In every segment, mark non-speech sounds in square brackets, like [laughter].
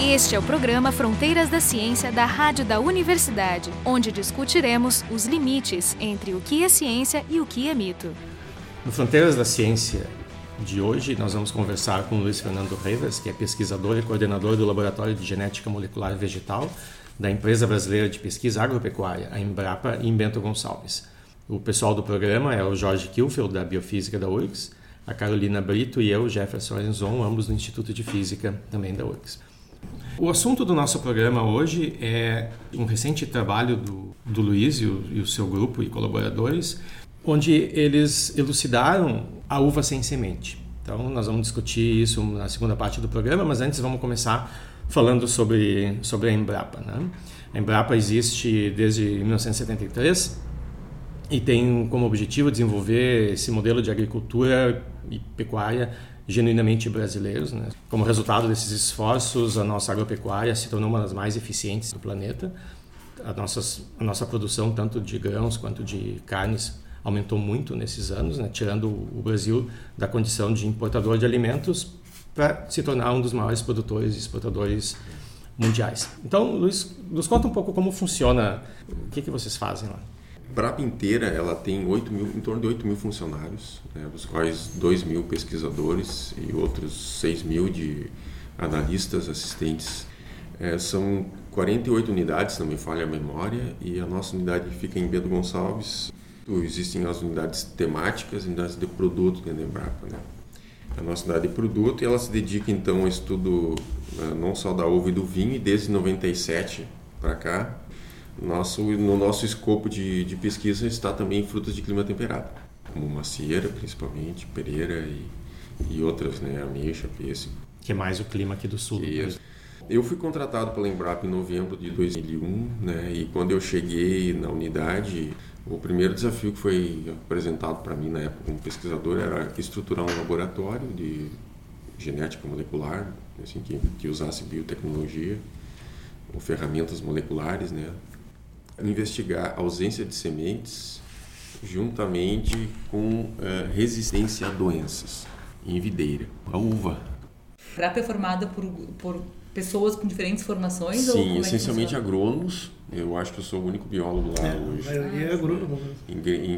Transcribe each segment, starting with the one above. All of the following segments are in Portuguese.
Este é o programa Fronteiras da Ciência da Rádio da Universidade, onde discutiremos os limites entre o que é ciência e o que é mito. No Fronteiras da Ciência de hoje, nós vamos conversar com Luiz Fernando Rivas, que é pesquisador e coordenador do Laboratório de Genética Molecular Vegetal da Empresa Brasileira de Pesquisa Agropecuária, a Embrapa, em Bento Gonçalves. O pessoal do programa é o Jorge Kilfeld, da Biofísica da URGS, a Carolina Brito e eu, Jefferson Enzon, ambos do Instituto de Física, também da URGS. O assunto do nosso programa hoje é um recente trabalho do, do Luiz e o, e o seu grupo e colaboradores, onde eles elucidaram a uva sem semente. Então, nós vamos discutir isso na segunda parte do programa, mas antes vamos começar falando sobre, sobre a Embrapa. Né? A Embrapa existe desde 1973 e tem como objetivo desenvolver esse modelo de agricultura e pecuária genuinamente brasileiros. Né? Como resultado desses esforços, a nossa agropecuária se tornou uma das mais eficientes do planeta. A, a nossa produção, tanto de grãos quanto de carnes, aumentou muito nesses anos, né? tirando o Brasil da condição de importador de alimentos para se tornar um dos maiores produtores e exportadores mundiais. Então, Luiz, nos conta um pouco como funciona, o que, que vocês fazem lá. Brapa inteira ela tem 8 mil, em torno de 8 mil funcionários, né, dos quais 2 mil pesquisadores e outros 6 mil de analistas, assistentes. É, são 48 unidades, não me falha a memória, e a nossa unidade fica em Bento Gonçalves. Existem as unidades temáticas, unidades de produto dentro da Embrapa. Né? A nossa unidade de produto e ela se dedica então ao estudo né, não só da uva e do vinho, e desde 97 para cá nosso, no nosso escopo de, de pesquisa está também frutas de clima temperado, como macieira, principalmente, pereira e, e outras, né, ameixa, pêssego. Que é mais o clima aqui do sul. Isso. Eu fui contratado pela Embrapa em novembro de 2001, né, e quando eu cheguei na unidade, o primeiro desafio que foi apresentado para mim na época como pesquisador era estruturar um laboratório de genética molecular, assim, que, que usasse biotecnologia ou ferramentas moleculares, né, investigar a ausência de sementes juntamente com uh, resistência a doenças em videira, a uva. Frap é formada por, por pessoas com diferentes formações? Sim, é essencialmente é agrônomos. Eu acho que eu sou o único biólogo lá é, hoje. É, é agrônomo.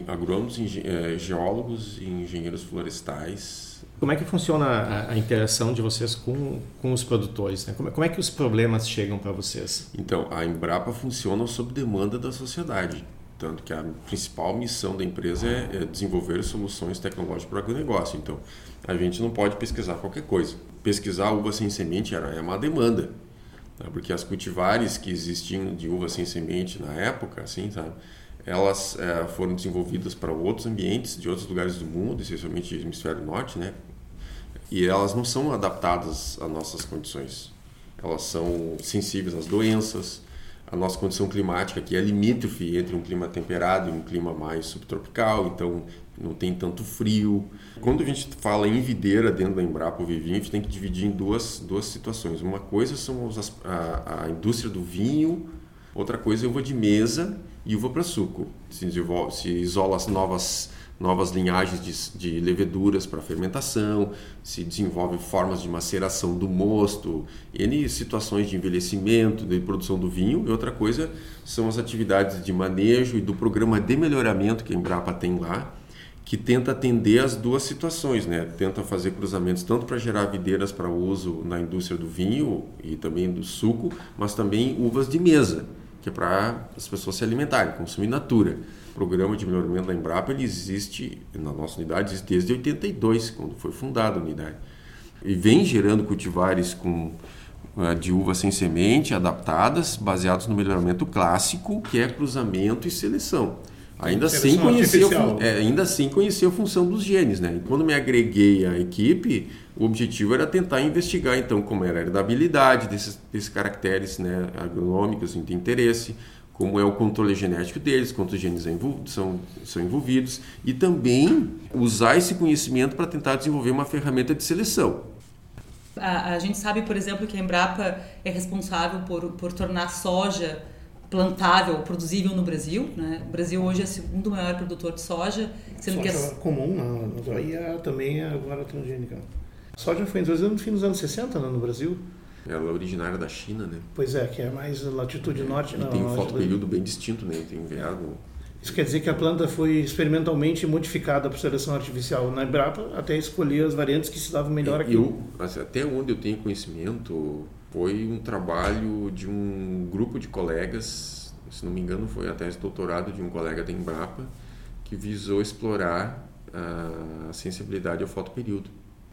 Agrônomos, eh, geólogos e engenheiros florestais como é que funciona a, a, interação de vocês com, com os produtores? Né? Como, como, é que os problemas chegam para vocês? Então, a Embrapa funciona sob demanda da sociedade. Tanto que a principal missão da empresa é, é desenvolver soluções tecnológicas para o agronegócio. Então, a gente não pode pesquisar qualquer coisa. Pesquisar uva sem semente era, é uma demanda. Né? Porque as cultivares que existiam de uva sem semente na época, assim, sabe? elas é, foram desenvolvidas para outros ambientes de outros lugares do mundo, especialmente no hemisfério norte, né? E elas não são adaptadas às nossas condições. Elas são sensíveis às doenças, a nossa condição climática que é limítrofe entre um clima temperado e um clima mais subtropical, então não tem tanto frio. Quando a gente fala em videira dentro da Embrapa ou Vivinho, a gente tem que dividir em duas, duas situações. Uma coisa são as, a, a indústria do vinho, outra coisa é uva de mesa, e uva para suco. Se, se isola as novas, novas linhagens de, de leveduras para fermentação, se desenvolve formas de maceração do mosto, N situações de envelhecimento, de produção do vinho. E outra coisa são as atividades de manejo e do programa de melhoramento que a Embrapa tem lá, que tenta atender as duas situações, né? Tenta fazer cruzamentos tanto para gerar videiras para uso na indústria do vinho e também do suco, mas também uvas de mesa que é para as pessoas se alimentarem, consumir natura. O programa de melhoramento da Embrapa ele existe na nossa unidade desde 82, quando foi fundada a unidade. E vem gerando cultivares com uh, de uva sem semente, adaptadas, baseados no melhoramento clássico, que é cruzamento e seleção. Ainda assim, conhecer é, ainda assim conhecer a função dos genes, né? E quando me agreguei à equipe, o objetivo era tentar investigar então como era a heredabilidade desses, desses caracteres né, agronômicos de interesse, como é o controle genético deles, quantos genes são, são envolvidos, e também usar esse conhecimento para tentar desenvolver uma ferramenta de seleção. A, a gente sabe, por exemplo, que a Embrapa é responsável por, por tornar soja plantável, produzível no Brasil. Né? O Brasil hoje é o segundo maior produtor de soja. Sendo soja que é comum, não, e é, também é agora transgênica. A soja foi introduzida no fim dos anos 60 né, no Brasil. Ela é originária da China, né? Pois é, que é mais latitude norte. E não, tem um fotoperíodo bem distinto, né? Tem inverno. Isso quer dizer que a planta foi experimentalmente modificada por seleção artificial na Embrapa até escolher as variantes que se davam melhor aqui. Eu, assim, até onde eu tenho conhecimento, foi um trabalho de um grupo de colegas, se não me engano foi a tese de doutorado de um colega da Embrapa, que visou explorar a sensibilidade ao fotoperíodo.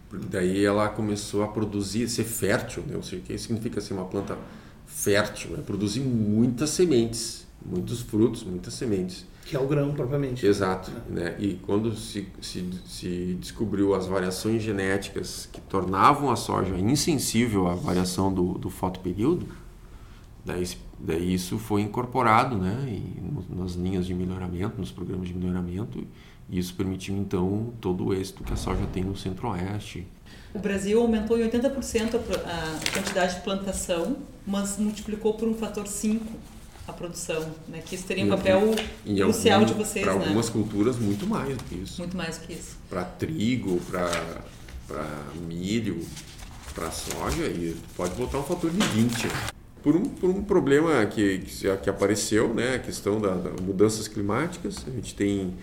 Porque daí ela começou a produzir, ser fértil, né? ou seja, o que significa ser uma planta fértil? É produzir muitas sementes, muitos frutos, muitas sementes. Que é o grão propriamente. Exato. Né? E quando se, se, se descobriu as variações genéticas que tornavam a soja insensível à variação do, do fotoperíodo, daí, daí isso foi incorporado né? e, nas linhas de melhoramento, nos programas de melhoramento, e isso permitiu então todo o êxito que a soja tem no centro-oeste. O Brasil aumentou em 80% a pro- a quantidade de plantação, mas multiplicou por um fator 5 a produção, né? Que isso teria um papel E crucial algum- de vocês, Para né? algumas culturas, muito mais do que isso. Muito mais que isso. Para trigo, para milho, para soja, e pode botar um fator de 20. Por um, por um problema que, que, que apareceu, né, a questão das da mudanças climáticas, a gente tem,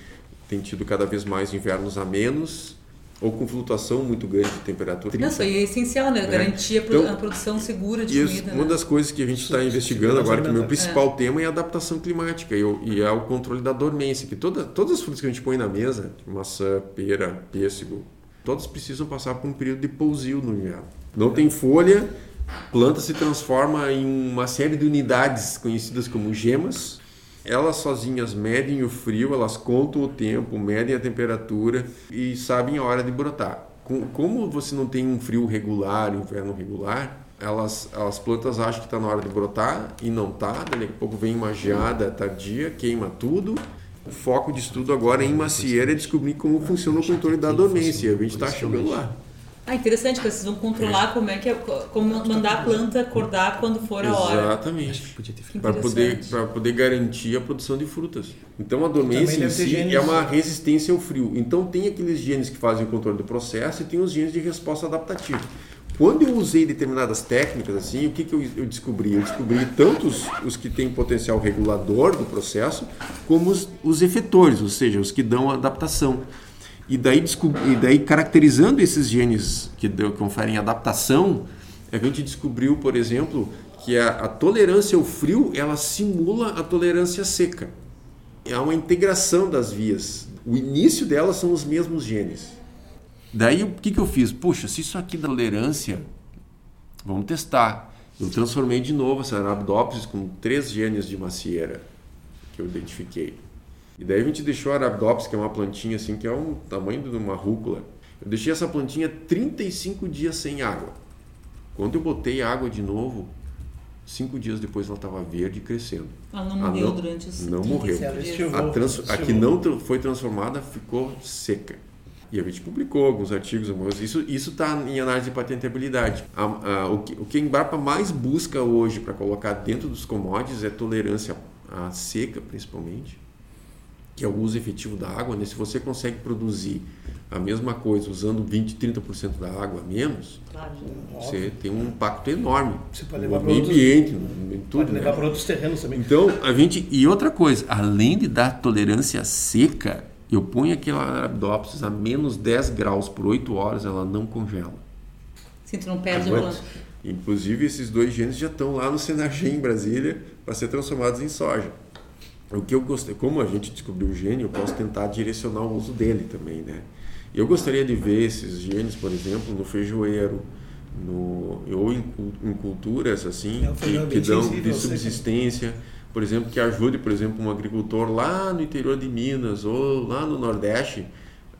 tem tido cada vez mais invernos a menos, ou com flutuação muito grande de temperatura. Não, isso aí é essencial, né? É. Garantir Então, a produção segura de E isso- comida. uma né? das coisas que a gente está investigando agora, que o meu principal tema é a adaptação climática e, o- e é o controle da dormência, que toda, todas as frutas que a gente põe na mesa, maçã, pera, pêssego, todas precisam passar por um período de pousio no inverno. Não tem folha, planta se transforma em uma série de unidades conhecidas como gemas. Elas sozinhas medem o frio, elas contam o tempo, medem a temperatura e sabem a hora de brotar. Com- Como você não tem um frio regular, inverno regular, elas, as plantas acham que está na hora de brotar e não está. Daqui a pouco vem uma geada tardia, queima tudo. O foco de estudo agora em macieira é descobrir como funciona o controle da dormência. E a gente está chegando lá. Ah, interessante, que vocês vão controlar como é que é, como mandar a planta acordar quando for a hora. Exatamente. Para poder, pra poder garantir a produção de frutas. Então a dormência em si genes- é uma resistência ao frio. Então tem aqueles genes que fazem o controle do processo e tem os genes de resposta adaptativa. Quando eu usei determinadas técnicas assim, o que, que eu, eu descobri? Eu descobri tanto os, os que têm potencial regulador do processo, como os, os efetores, ou seja, os que dão adaptação. E daí, e daí caracterizando esses genes que conferem adaptação, a gente descobriu, por exemplo, que a, a tolerância ao frio ela simula a tolerância à seca. É uma integração das vias. O início delas são os mesmos genes. Daí o que, que eu fiz? Puxa, se isso aqui dá tolerância, vamos testar. Eu transformei de novo essa Arabidopsis com três genes de macieira que eu identifiquei. E daí a gente deixou a Arabidopsis, que é uma plantinha assim, que é o tamanho de uma rúcula. Eu deixei essa plantinha 35 dias sem água. Quando eu botei água de novo, cinco dias depois ela estava verde e crescendo. Ela não Ah, morreu não. durante os Não 35 morreu. A, trans, a que não foi transformada ficou seca. E a gente publicou alguns artigos, mas isso isso está em análise de patentabilidade. A- a- o, que, o que a Embrapa mais busca hoje para colocar dentro dos commodities é tolerância à seca, principalmente, que é o uso efetivo da água. Né? Se você consegue produzir a mesma coisa usando 20, 30% da água a menos, Claro. você tem um impacto enorme Você pode no meio outros- ambiente, no- em tudo. Pode levar né? para outros terrenos também. Então, a gente. E outra coisa, além de dar tolerância seca, eu ponho aquela Arabidopsis a menos 10 graus por 8 horas, ela não congela. Sim, tu não perde planta. Inclusive, esses dois genes já estão lá no Senagem, em Brasília, para ser transformados em soja. O que eu gostei, como a gente descobriu o gene, eu posso tentar direcionar o uso dele também, né? Eu gostaria de ver esses genes, por exemplo, no feijoeiro, no, ou em, em culturas assim, É, que, que dão de subsistência, por exemplo, que ajude, por exemplo, um agricultor lá no interior de Minas ou lá no Nordeste,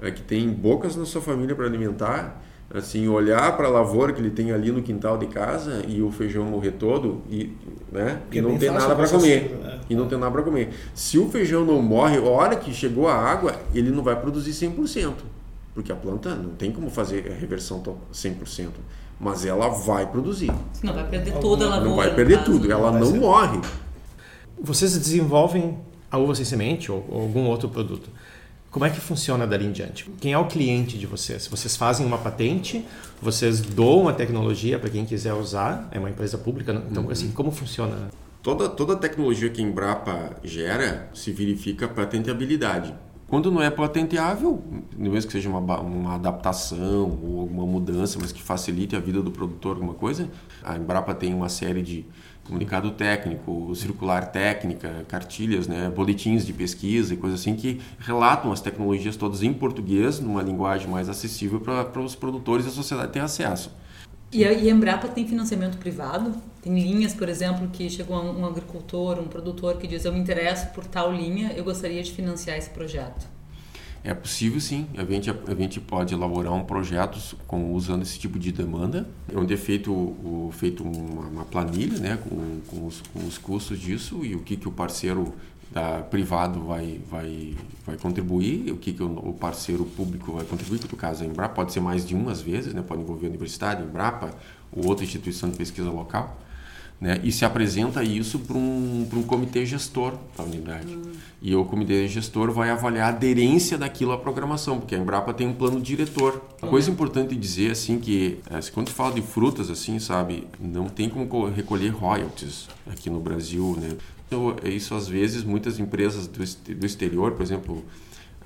eh, que tem bocas na sua família para alimentar, assim, olhar para a lavoura que ele tem ali no quintal de casa e o feijão morrer todo e, né, Que e é não ter fácil nada para comer. né? E não ter nada para comer. Se o feijão não morre, a hora que chegou a água, ele não vai produzir 100%. Porque a planta não tem como fazer a reversão to- 100%. Mas ela vai produzir. Não vai perder toda a lavoura. Não vai perder caso, tudo. né? Ela não ser- morre. Vocês desenvolvem a uva sem semente ou, ou algum outro produto. Como é que funciona dali em diante? Quem é o cliente de vocês? Vocês fazem uma patente, vocês doam a tecnologia para quem quiser usar, é uma empresa pública, então uhum. assim, como funciona? Toda, toda a tecnologia que a Embrapa gera se verifica patenteabilidade. Quando não é patenteável, mesmo que seja uma, uma adaptação ou alguma mudança, mas que facilite a vida do produtor, alguma coisa, a Embrapa tem uma série de comunicado técnico, circular técnica, cartilhas, né, boletins de pesquisa e coisas assim que relatam as tecnologias todas em português, numa linguagem mais acessível para os produtores e a sociedade ter acesso. E a, Embrapa tem financiamento privado? Tem linhas, por exemplo, que chega um, um agricultor, um produtor que diz eu me interesso por tal linha, eu gostaria de financiar esse projeto. É possível sim, a gente, a gente pode elaborar um projeto com, usando esse tipo de demanda, onde é feito, o, feito uma, uma planilha né, com, com, os, com os custos disso e o que, que o parceiro da privado vai, vai, vai contribuir, o que, que o, o parceiro público vai contribuir, que no caso a Embrapa pode ser mais de umas vezes, né, pode envolver a universidade, a Embrapa ou outra instituição de pesquisa local. Né? E se apresenta isso para um, um comitê gestor da unidade. Uhum. E o comitê gestor vai avaliar a aderência daquilo à programação, porque a Embrapa tem um plano diretor. Uma coisa importante dizer assim que é, quando fala de frutas assim, sabe, não tem como recolher royalties aqui no Brasil, né? Então, isso às vezes muitas empresas do, do exterior, por exemplo,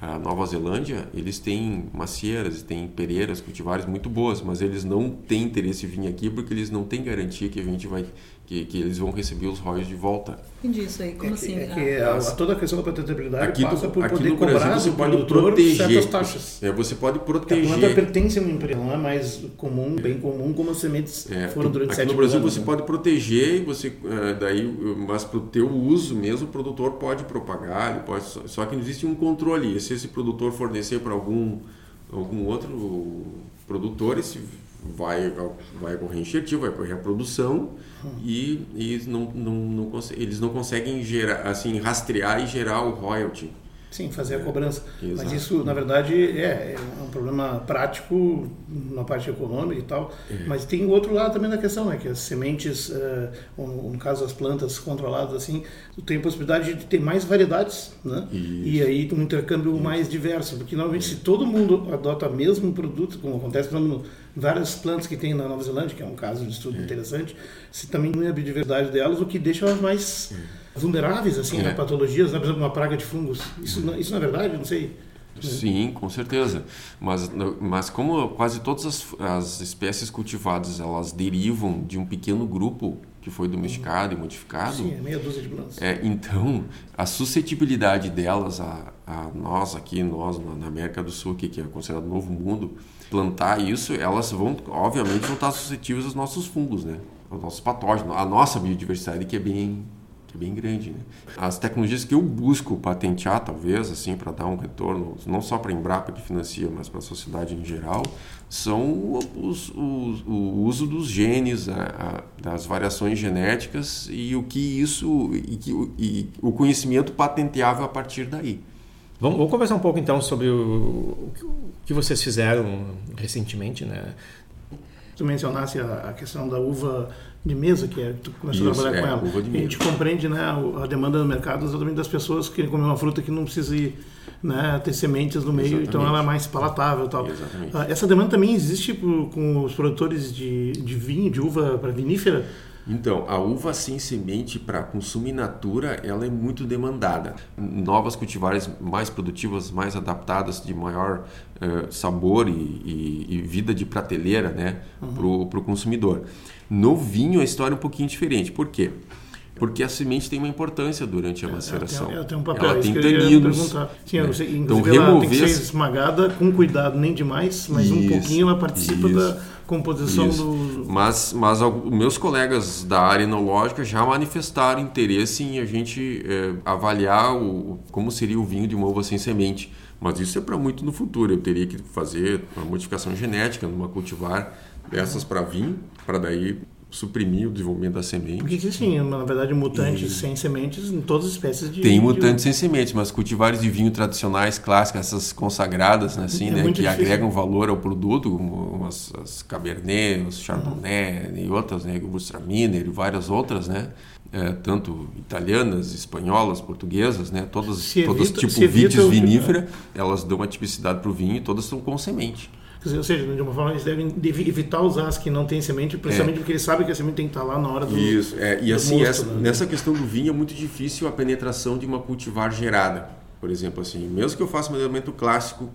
a Nova Zelândia, eles têm macieiras, têm pereiras, cultivares muito boas, mas eles não têm interesse em vir aqui porque eles não têm garantia que a gente vai que, que eles vão receber os royalties de volta. Entendi isso aí, como é assim? é que a, a, toda a questão da patentabilidade aqui passa por aqui poder no Brasil cobrar você pode proteger certas taxas. É, você pode proteger. a planta pertence a uma empresa, não é mais comum, bem comum como as sementes é, foram durante aqui sete no Brasil anos, você né? pode proteger, você é, daí, mas para o teu uso mesmo o produtor pode propagar, ele pode, só que não existe um controle. Se esse produtor fornecer para algum algum outro produtor, esse vai, vai ocorrer enxertil, vai ocorrer a produção hum. e, e não, não, não, eles não conseguem gerar, assim, rastrear e gerar o royalty. Sim, fazer a cobrança. Exato. Mas isso, na verdade, é, é, um problema prático na parte econômica e tal. É. Mas tem o outro lado também da questão, né? Que as sementes, uh, no caso as plantas controladas, assim, tem possibilidade de ter mais variedades, né? Isso. E aí um intercâmbio isso. mais diverso. Porque, normalmente, se todo mundo adota o mesmo produto, como acontece, exemplo, várias plantas que tem na Nova Zelândia, que é um caso de estudo é. interessante, se também não é a biodiversidade delas, o que deixa elas mais é. Vulneráveis assim, é. a patologias, né? por exemplo, uma praga de fungos. Isso, isso não é verdade? Não sei. Sim, com certeza. Mas, mas como quase todas as, as espécies cultivadas elas derivam de um pequeno grupo que foi domesticado e modificado. Sim, é meia dúzia de plantas. É, então, a suscetibilidade delas a, a nós aqui, nós na América do Sul, que, que é considerado novo mundo, plantar isso, elas vão, obviamente, vão estar suscetíveis aos nossos fungos, né? Aos nossos patógenos, a nossa biodiversidade que é bem que é bem grande, né? As tecnologias que eu busco patentear, talvez, assim, para dar um retorno, não só para a Embrapa que financia, mas para a sociedade em geral, são o uso dos genes, a, a, das variações genéticas e o que isso e, e o conhecimento patenteável a partir daí. Vamos, vamos, conversar um pouco então sobre o, o, que vocês fizeram recentemente, né? Tu mencionasse a, a questão da uva de mesa, que é, tu começou Isso, a trabalhar é, com ela. a gente compreende né, a demanda do mercado exatamente das pessoas que comer uma fruta que não precisa ir, né, ter sementes no meio, exatamente. então ela é mais palatável tal. Exatamente. Ah, essa demanda também existe com os produtores de, de vinho, de uva para vinífera? Então, a uva sem semente para consumo in natura, ela é muito demandada. Novas cultivares mais produtivas, mais adaptadas, de maior uh, sabor e, e, e, vida de prateleira né, uhum. para o consumidor. No vinho, a história é um pouquinho diferente. Por quê? Porque a semente tem uma importância durante a maceração. Ela tem, ela tem um papel, ela tem taninos. Sim, né? você, então, remover... tem que ser esmagada com cuidado, nem demais, mas isso, um pouquinho ela participa isso. da composição Isso. do. Mas, mas meus colegas da área enológica já manifestaram interesse em a gente é, avaliar o, como seria o vinho de uma uva sem semente. Mas isso é para muito no futuro. Eu teria que fazer uma modificação genética numa cultivar dessas para vinho, para daí suprimir o desenvolvimento da semente. Porque existem, na verdade, mutantes e... sem sementes em todas as espécies de. Tem mutantes de... sem sementes, mas cultivares de vinho tradicionais, clássicas, essas consagradas, né, assim, é né, que difícil. agregam valor ao produto, como as, as Cabernet, os Chardonnay uhum. e outras, né, Gewürztraminer e várias outras, né? É, tanto italianas, espanholas, portuguesas, né? Todas, evita, todas tipo vites vinífera, elas dão uma tipicidade para o vinho e todas são com semente. Ou seja, de uma forma eles devem evitar usar as que não têm semente, precisamente é. porque eles sabem que a semente tem que estar lá na hora do Isso, é. e assim, mosto, essa, né? nessa questão do vinho é muito difícil a penetração de uma cultivar gerada. Por exemplo, assim, mesmo que eu faça um elemento clássico,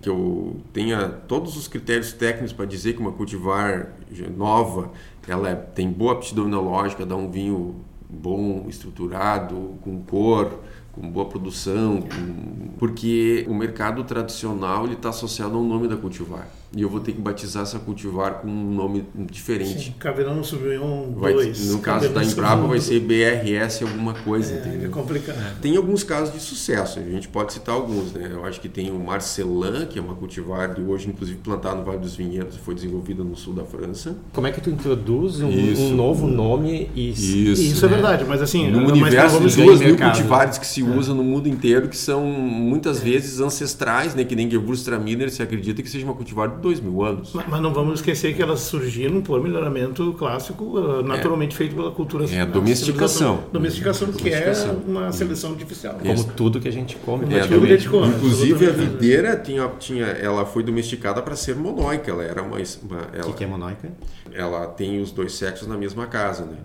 que eu tenha todos os critérios técnicos para dizer que uma cultivar nova, ela é, tem boa aptidão enológica, dá um vinho bom, estruturado, com cor, com boa produção, com... porque o mercado tradicional ele está associado ao nome da cultivar e eu vou ter que batizar essa cultivar com um nome diferente. Sim, Cabernet Sauvignon 2. No caso da Embrapa vai ser BRS alguma coisa, é, entendeu? É complicado. É. Tem alguns casos de sucesso, a gente pode citar alguns, né? Eu acho que tem o Marcelin, que é uma cultivar de hoje, inclusive plantada no Vale dos Vinhedos, foi desenvolvida no sul da França. Como é que tu introduz um, um novo nome e isso, isso é né? verdade, mas assim, no universo de duas mil cultivares que se é. usa no mundo inteiro, que são muitas é. vezes ancestrais, né? Que nem Gewürztraminer se acredita que seja uma cultivar dois mil anos. Mas, mas, não vamos esquecer que elas surgiram por melhoramento clássico, uh, naturalmente é. feito pela cultura. É, domesticação. Domesticação, que é uma seleção artificial. Como Isso. tudo que a gente come. É, tudo que a gente come. Inclusive a videira tinha, tinha, ela foi domesticada para ser monóica. Ela era uma. O que, que é monóica? Ela tem os dois sexos na mesma casa, né?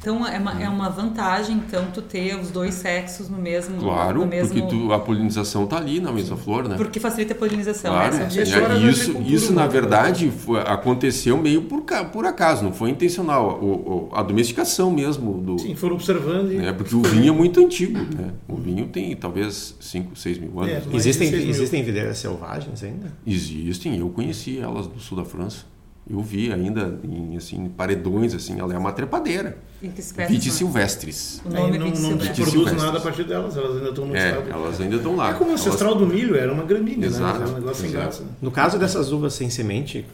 Então é uma, é uma vantagem então tu ter os dois sexos no mesmo Claro, no mesmo... porque tu, a polinização tá ali na mesma flor, né? Porque facilita a polinização. Claro, essa é isso, isso na verdade foi, aconteceu meio por, por acaso, não foi intencional. O, o, a domesticação mesmo do. Sim, foram observando. É porque o vinho é muito antigo, né? O vinho tem talvez 5, 6 mil anos. É, existem, existem videiras selvagens ainda? Existem, eu conheci elas do sul da França. Eu vi ainda em assim, paredões, assim, ela é uma trepadeira. Vite silvestres. O nome é, não, não produz nada a partir delas, elas ainda estão no é, estado. Elas ainda estão lá. É como o ancestral elas... do milho, era uma gramínea, exato, né? Era um negócio exato. sem graça. Né? No caso dessas uvas sem semente,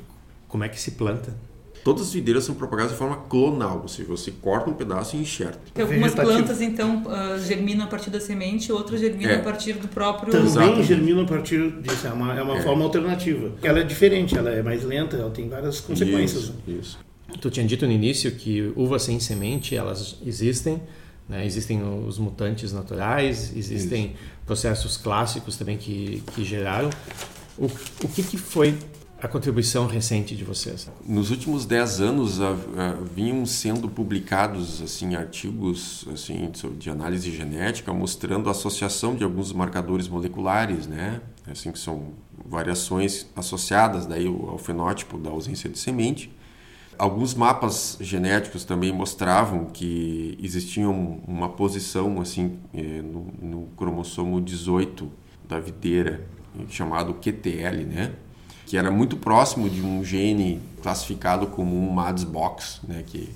como é que se planta? Todas as videiras são propagadas de forma clonal, ou seja, você corta um pedaço e enxerta. Tem algumas plantas, então, uh, germinam a partir da semente, outras germinam é. a partir do próprio... Também Exato. germinam a partir disso, é uma, é uma é. forma alternativa. Ela é diferente, ela é mais lenta, ela tem várias consequências. Isso, isso. Tu tinha dito no início que uvas sem semente, elas existem, né? existem os mutantes naturais, existem Isso. processos clássicos também que, que geraram. O, o que, que foi a contribuição recente de vocês? Nos últimos 10 anos uh, uh, vinham sendo publicados assim artigos assim de análise genética mostrando a associação de alguns marcadores moleculares, né? Assim que são variações associadas daí ao fenótipo da ausência de semente. Alguns mapas genéticos também mostravam que existia uma posição assim eh, no, no cromossomo 18 da videira chamado QTL, né? que era muito próximo de um gene classificado como um MADS box, né? que,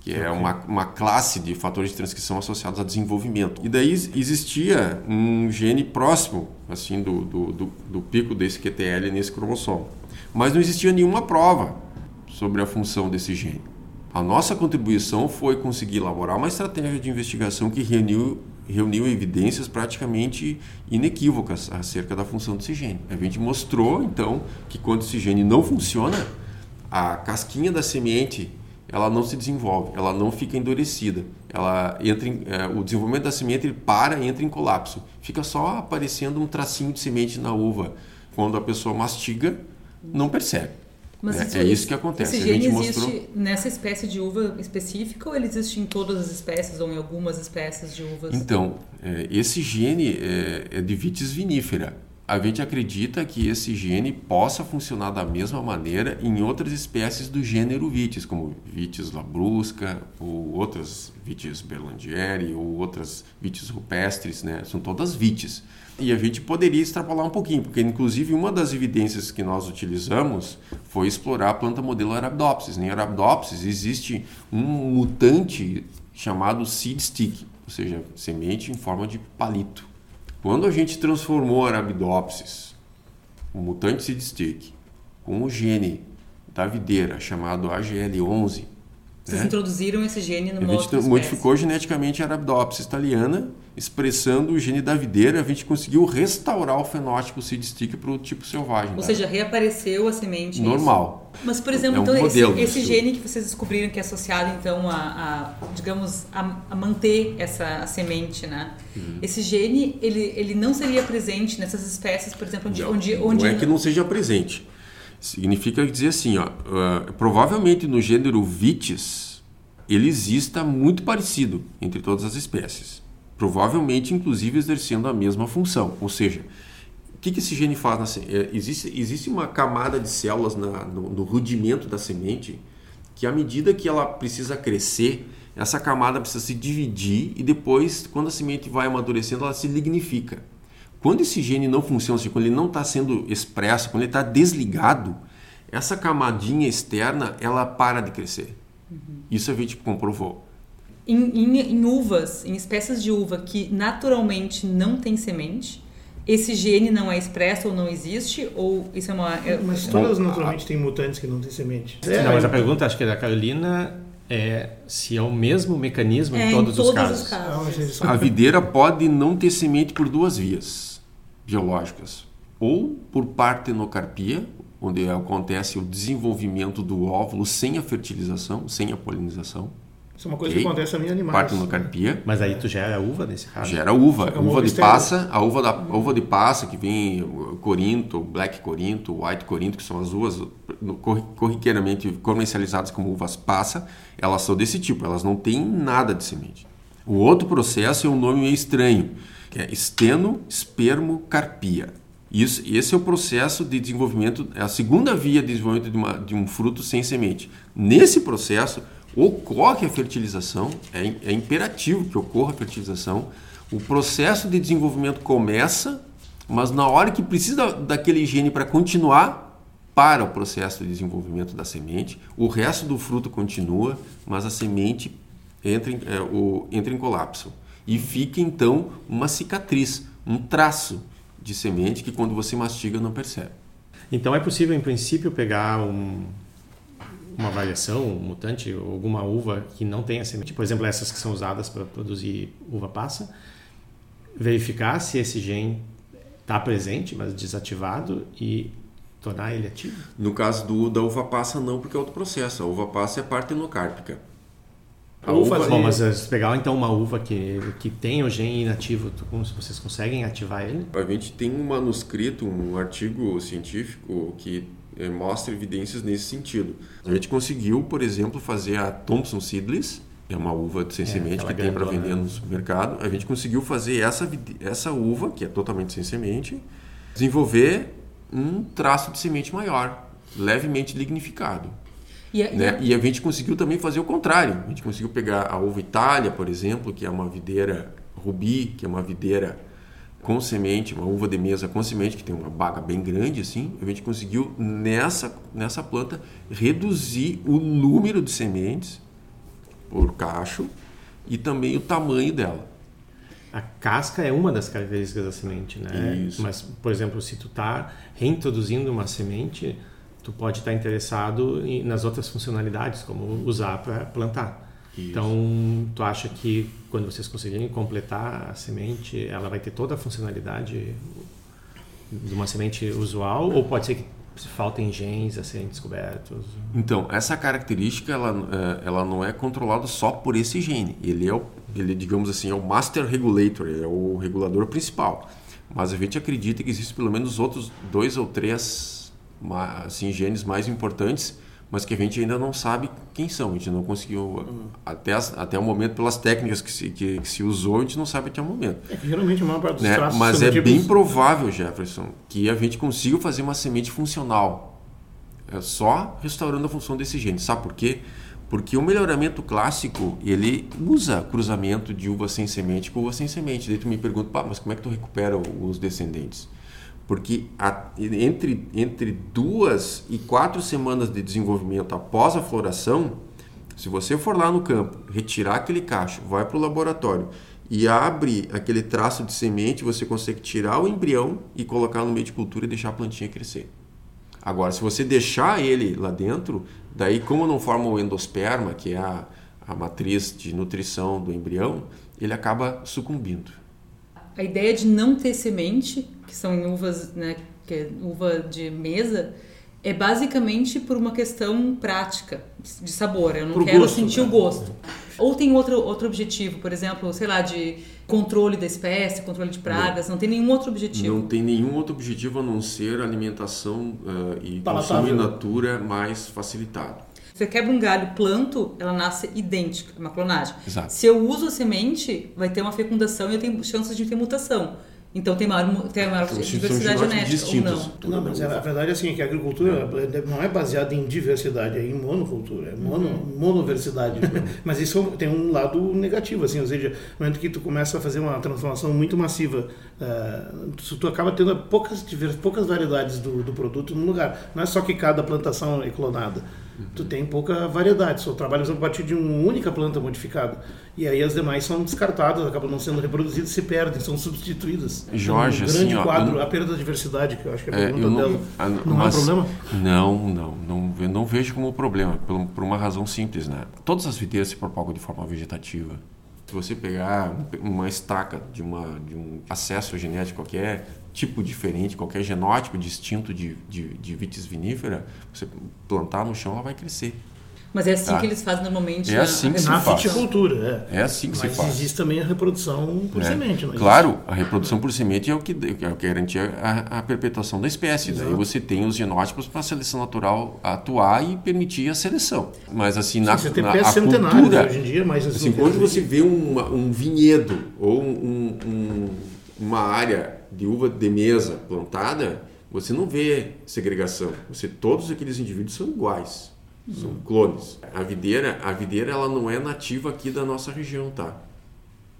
que é uma, uma classe de fatores de transcrição associados a desenvolvimento. E daí existia um gene próximo assim do, do, do, do pico desse QTL nesse cromossomo. Mas não existia nenhuma prova sobre a função desse gene. A nossa contribuição foi conseguir elaborar uma estratégia de investigação que reuniu reuniu evidências praticamente inequívocas acerca da função desse gene. A gente mostrou, então, que quando esse gene não funciona, a casquinha da semente ela não se desenvolve, ela não fica endurecida, ela entra em, é, o desenvolvimento da semente ele para, entra em colapso, fica só aparecendo um tracinho de semente na uva. Quando a pessoa mastiga, não percebe. Mas é, isso, é isso que acontece. Esse gene existe mostrou... nessa espécie de uva específica ou ele existe em todas as espécies ou em algumas espécies de uvas? Então, é, esse gene é, é de vitis vinífera. A gente acredita que esse gene possa funcionar da mesma maneira em outras espécies do gênero vitis, como vitis labrusca, ou outras vitis berlandieri, ou outras vitis rupestres, né? São todas vitis. E a gente poderia extrapolar um pouquinho, porque inclusive uma das evidências que nós utilizamos foi explorar a planta modelo Arabidopsis. Em Arabidopsis existe um mutante chamado seed stick, ou seja, semente em forma de palito. Quando a gente transformou Arabidopsis, o mutante seed stick, com o gene da videira chamado AGL11, Vocês né? introduziram esse gene no A gente modificou espécie. geneticamente a Arabidopsis italiana, expressando o gene da videira, a gente conseguiu restaurar o fenótipo seed stick para o tipo selvagem. Ou seja, reapareceu a semente. Normal. Isso. Mas, por exemplo, é um então, esse, esse gene que vocês descobriram que é associado, então, a, a digamos, a, a, manter essa a semente, né? Uhum. Esse gene, ele, ele não seria presente nessas espécies, por exemplo, onde... Não, onde, onde não é que não seja presente Significa dizer assim, ó, uh, provavelmente no gênero Vitis, ele exista muito parecido entre todas as espécies. Provavelmente, inclusive, exercendo a mesma função. Ou seja, o que, que esse gene faz? Na, é, existe, existe uma camada de células na, no, no rudimento da semente que, à medida que ela precisa crescer, essa camada precisa se dividir e depois, quando a semente vai amadurecendo, ela se lignifica. Quando esse gene não funciona, assim, quando ele não está sendo expresso, quando ele está desligado, essa camadinha externa ela para de crescer. Uhum. Isso a gente comprovou. Em, em, em, uvas, em espécies de uva que naturalmente não tem semente, esse gene não é expresso ou não existe? Ou isso é uma. É, mas todas naturalmente têm mutantes que não têm semente. É, não, mas a pergunta, acho que é da Carolina, é se é o mesmo mecanismo é, em todos, em todos os casos. Os casos. A videira pode não ter semente por duas vias biológicas, ou por partenocarpia, onde acontece o desenvolvimento do óvulo sem a fertilização, sem a polinização. Isso é uma coisa okay. que acontece em animais. Partenocarpia. Mas aí tu gera uva nesse caso? Gera uva. É uva de passa, a uva, da, a uva de passa que vem Corinto, Black Corinto, White Corinto, que são as uvas corriqueiramente comercializadas como uvas passa, elas são desse tipo, elas não têm nada de semente. O outro processo é um nome meio estranho, que é esteno-espermocarpia. Isso, esse é o processo de desenvolvimento, é a segunda via de desenvolvimento de, uma, de um fruto sem semente. Nesse processo, ocorre a fertilização, é, é imperativo que ocorra a fertilização. O processo de desenvolvimento começa, mas na hora que precisa daquele gene para continuar, para o processo de desenvolvimento da semente, o resto do fruto continua, mas a semente entra em, é, o, entra em colapso e fica então uma cicatriz, um traço de semente que quando você mastiga não percebe. Então é possível, em princípio, pegar um, uma variação, um mutante, alguma uva que não tenha semente, por exemplo, essas que são usadas para produzir uva passa, verificar se esse gene está presente, mas desativado e tornar ele ativo? No caso do, da uva passa, não, porque é outro processo. A uva passa é partenocárpica. A uva, fazer... Bom, mas se pegar então uma uva que, que tem o gene inativo, como vocês conseguem ativar ele? A gente tem um manuscrito, um artigo científico que eh, mostra evidências nesse sentido. A gente conseguiu, por exemplo, fazer a Thompson Seedless, é uma uva sem é, semente que tem para vender no supermercado. A gente conseguiu fazer essa, essa uva, que é totalmente sem semente, desenvolver um traço de semente maior, levemente lignificado. E a, né? e a... gente conseguiu também fazer o contrário. A gente conseguiu pegar a uva Itália, por exemplo, que é uma videira rubi, que é uma videira com semente, uma uva de mesa com semente, que tem uma baga bem grande assim. A gente conseguiu nessa, nessa planta reduzir o número de sementes por cacho e também o tamanho dela. A casca é uma das características da semente, né? Isso. Mas, por exemplo, se tu está reintroduzindo uma semente, tu pode estar interessado em, nas outras funcionalidades, como usar para plantar. Isso. Então, tu acha que quando vocês conseguirem completar a semente, ela vai ter toda a funcionalidade de uma semente usual ou pode ser que faltem genes a serem descobertos? Então, essa característica ela, é, ela não é controlada só por esse gene. Ele é, o, ele, digamos assim, é o master regulator, é o regulador principal. Mas a gente acredita que existem pelo menos outros dois ou três assim, genes mais importantes, mas que a gente ainda não sabe quem são. A gente não conseguiu, até, até o momento, pelas técnicas que se, que, que, se usou, a gente não sabe até o momento. É que geralmente a maior parte dos né? Mas é bem provável, Jefferson, que a gente consiga fazer uma semente funcional. É só restaurando a função desse gene. Sabe por quê? Porque o melhoramento clássico, ele usa cruzamento de uva sem semente com uva sem semente. Daí tu me pergunta, mas como é que tu recupera os descendentes? Porque a, entre, entre duas e quatro semanas de desenvolvimento após a floração, se você for lá no campo, retirar aquele cacho, vai para o laboratório e abre aquele traço de semente, você consegue tirar o embrião e colocar no meio de cultura e deixar a plantinha crescer. Agora, se você deixar ele lá dentro, daí como não forma o endosperma, que é a, a matriz de nutrição do embrião, ele acaba sucumbindo. A ideia de não ter semente, que são em uvas, né, que é uva de mesa, é basicamente por uma questão prática de sabor. Eu não Pro quero gosto, sentir né? o gosto. Ou tem outro, outro objetivo, por exemplo, sei lá, de controle da espécie, controle de pragas, não, não tem nenhum outro objetivo. Não tem nenhum outro objetivo a não ser alimentação uh, e consumo in natura mais facilitado. Você quebra um galho, planto, ela nasce idêntica, é uma clonagem. Exato. Se eu uso a semente, vai ter uma fecundação e eu tenho chances de ter mutação. Então tem maior, tem maior então, diversidade genética ou não? Não, mas a verdade é assim, que a agricultura não é baseada em diversidade, é em monocultura, é mono, uhum. monoversidade. [laughs] mas isso tem um lado negativo, assim, ou seja, no momento que tu começa a fazer uma transformação muito massiva, uh, tu acaba tendo poucas, poucas variedades do, do produto no lugar. Não é só que cada plantação é clonada tu tem pouca variedade. Só trabalhas a partir de uma única planta modificada. E aí as demais são descartadas, acabam não sendo reproduzidas, se perdem, são substituídas. Jorge, um grande assim, quadro, ó, a perda da diversidade, que eu acho que é a é, pergunta não, dela. A, não mas, é um problema? Não, não, não. Eu não vejo como problema, por, por uma razão simples, né? Todas as videiras se propagam de forma vegetativa. Se você pegar uma estaca de, uma, de um acesso genético qualquer, tipo diferente, qualquer genótipo distinto de, de, de vitis vinífera, você plantar no chão, ela vai crescer. Mas é assim tá? que eles fazem normalmente é assim que se na faz. viticultura. É. é assim que Mas se faz. existe também a reprodução por é. semente. claro, a reprodução por semente é o que, é o que garante a, a perpetuação da espécie. Exato. Daí você tem os genótipos para a seleção natural atuar e permitir a seleção. Mas assim, Sim, na, você tem na a cultura... Hoje em dia, mas assim, quando você vê uma, um vinhedo ou um, um, uma área de uva de mesa plantada, você não vê segregação. Você todos aqueles indivíduos são iguais, são clones. A videira, a videira ela não é nativa aqui da nossa região, tá?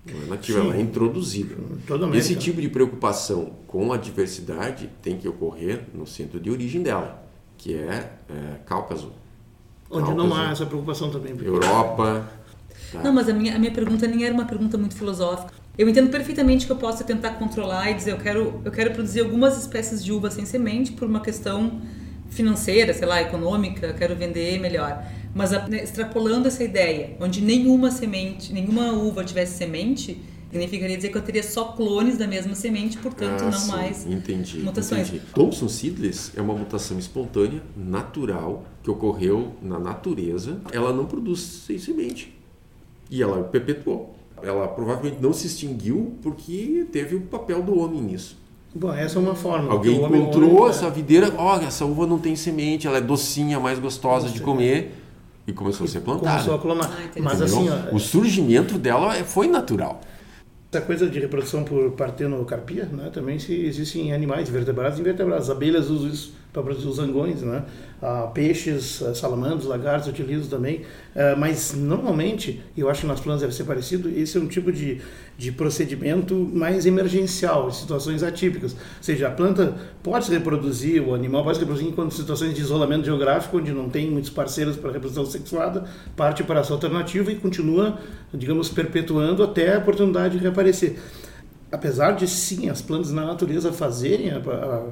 Não é nativa, Sim. ela é introduzida. Totalmente. Esse tipo de preocupação com a diversidade tem que ocorrer no centro de origem dela, que é, é Cáucaso. Onde Cáucaso, não há essa preocupação também. Europa. Tá? Não, mas a minha, a minha pergunta nem era uma pergunta muito filosófica. Eu entendo perfeitamente que eu possa tentar controlar e dizer eu quero, eu quero produzir algumas espécies de uva sem semente por uma questão financeira, sei lá, econômica, quero vender melhor. Mas né, extrapolando essa ideia, onde nenhuma semente, nenhuma uva tivesse semente, significaria dizer que eu teria só clones da mesma semente, portanto ah, não sim. mais entendi, mutações. Entendi. Thompson Seedless é uma mutação espontânea, natural, que ocorreu na natureza. Ela não produz sem semente. E ela perpetuou ela provavelmente não se extinguiu porque teve o papel do homem nisso. Bom, essa é uma forma. Alguém encontrou homem, essa videira, ó, oh, essa uva não tem semente, ela é docinha, mais gostosa de comer e começou a ser plantada. Começou a clonar. Ah, Mas assim, ó, o surgimento dela foi natural. Essa coisa de reprodução por partenocarpia, né, também se existem em animais, vertebrados e invertebrados. As abelhas usam isso para produzir os zangões, né? Ah, peixes, ah, salamandros, lagartos utilizam também, ah, mas normalmente, eu acho que nas plantas deve ser parecido, esse é um tipo de, de procedimento mais emergencial, em situações atípicas. Ou seja, a planta pode se reproduzir, o animal pode se reproduzir em situações de isolamento geográfico, onde não tem muitos parceiros para reprodução sexuada, parte para essa alternativa e continua, digamos, perpetuando até a oportunidade de reaparecer. Apesar de, sim, as plantas na natureza fazerem a, a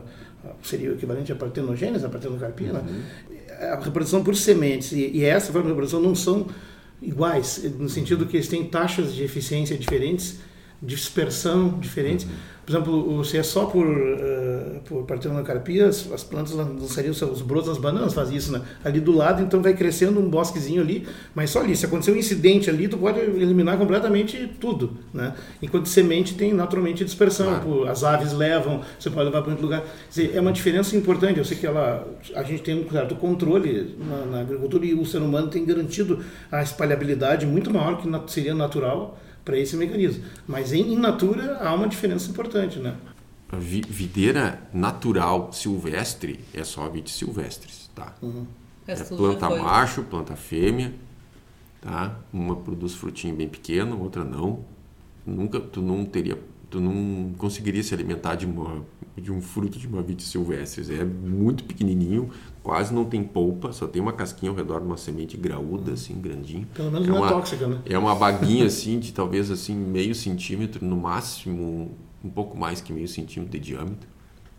seria o equivalente à partenogênese, a partenocarpia, né? uhum. a reprodução por sementes e, e essa forma de reprodução não são iguais, no sentido que eles têm taxas de eficiência diferentes, dispersão diferentes. Uhum. Por exemplo, se é só por, uh, por partenocarpia, as, as plantas lançariam os brotos das bananas, faz isso, né? Ali do lado, então vai crescendo um bosquezinho ali, mas só ali. Se acontecer um incidente ali, tu pode eliminar completamente tudo, né? Enquanto semente tem naturalmente dispersão, claro. as aves levam, você pode levar para outro lugar. Dizer, é uma diferença importante. Eu sei que ela, a gente tem um certo controle na, na agricultura e o ser humano tem garantido a espalhabilidade muito maior que seria natural para esse mecanismo. Mas em in natura há uma diferença importante, né? A videira natural silvestre é só vites silvestres, tá? Uhum. É planta macho, planta fêmea, tá? Uma produz frutinho bem pequeno, outra não. Nunca, tu não teria, tu não conseguiria se alimentar de uma de um fruto de uma vitis silvestre. É muito pequenininho, quase não tem polpa, só tem uma casquinha ao redor de uma semente graúda, assim, grandinho. Pelo menos é não é tóxica, né? É uma baguinha, assim, de talvez, assim, meio centímetro, no máximo um pouco mais que meio centímetro de diâmetro.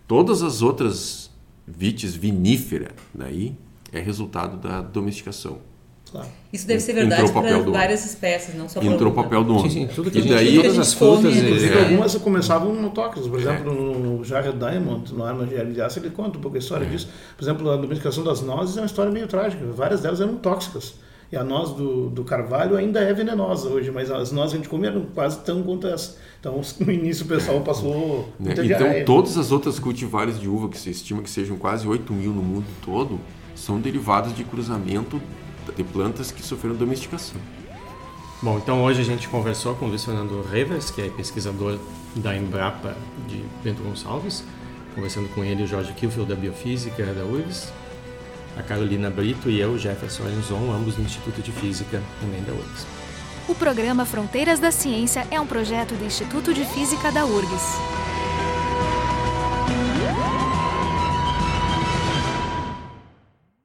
Todas as outras vitis vinífera, daí é resultado da domesticação. Claro. Isso deve ser verdade para várias espécies, não só para Entrou o papel do homem. Sim, sim, tudo que e daí, todas as frutas... Inclusive, é. algumas começavam no tóxicos. Por exemplo, é. no Jared Diamond, no Arma de de Aço, ele conta um pouco a história é. disso. Por exemplo, a domesticação das nozes é uma história meio trágica. Várias delas eram tóxicas. E a noz do, do carvalho ainda é venenosa hoje, mas as nozes que a gente come eram quase tão quanto essa. Então, [laughs] no início o pessoal passou. Né? Então, todas as outras cultivares de uva, que se estima que sejam quase 8 mil no mundo todo, são derivadas de cruzamento de plantas que sofreram domesticação. Bom, então hoje a gente conversou com o Luiz Fernando Revers, que é pesquisador da Embrapa de Bento Gonçalves, conversando com ele o Jorge Kilfield da Biofísica da URGS, a Carolina Brito e eu, Jefferson Enzon, ambos do Instituto de Física também da URGS. O programa Fronteiras da Ciência é um projeto do Instituto de Física da URGS.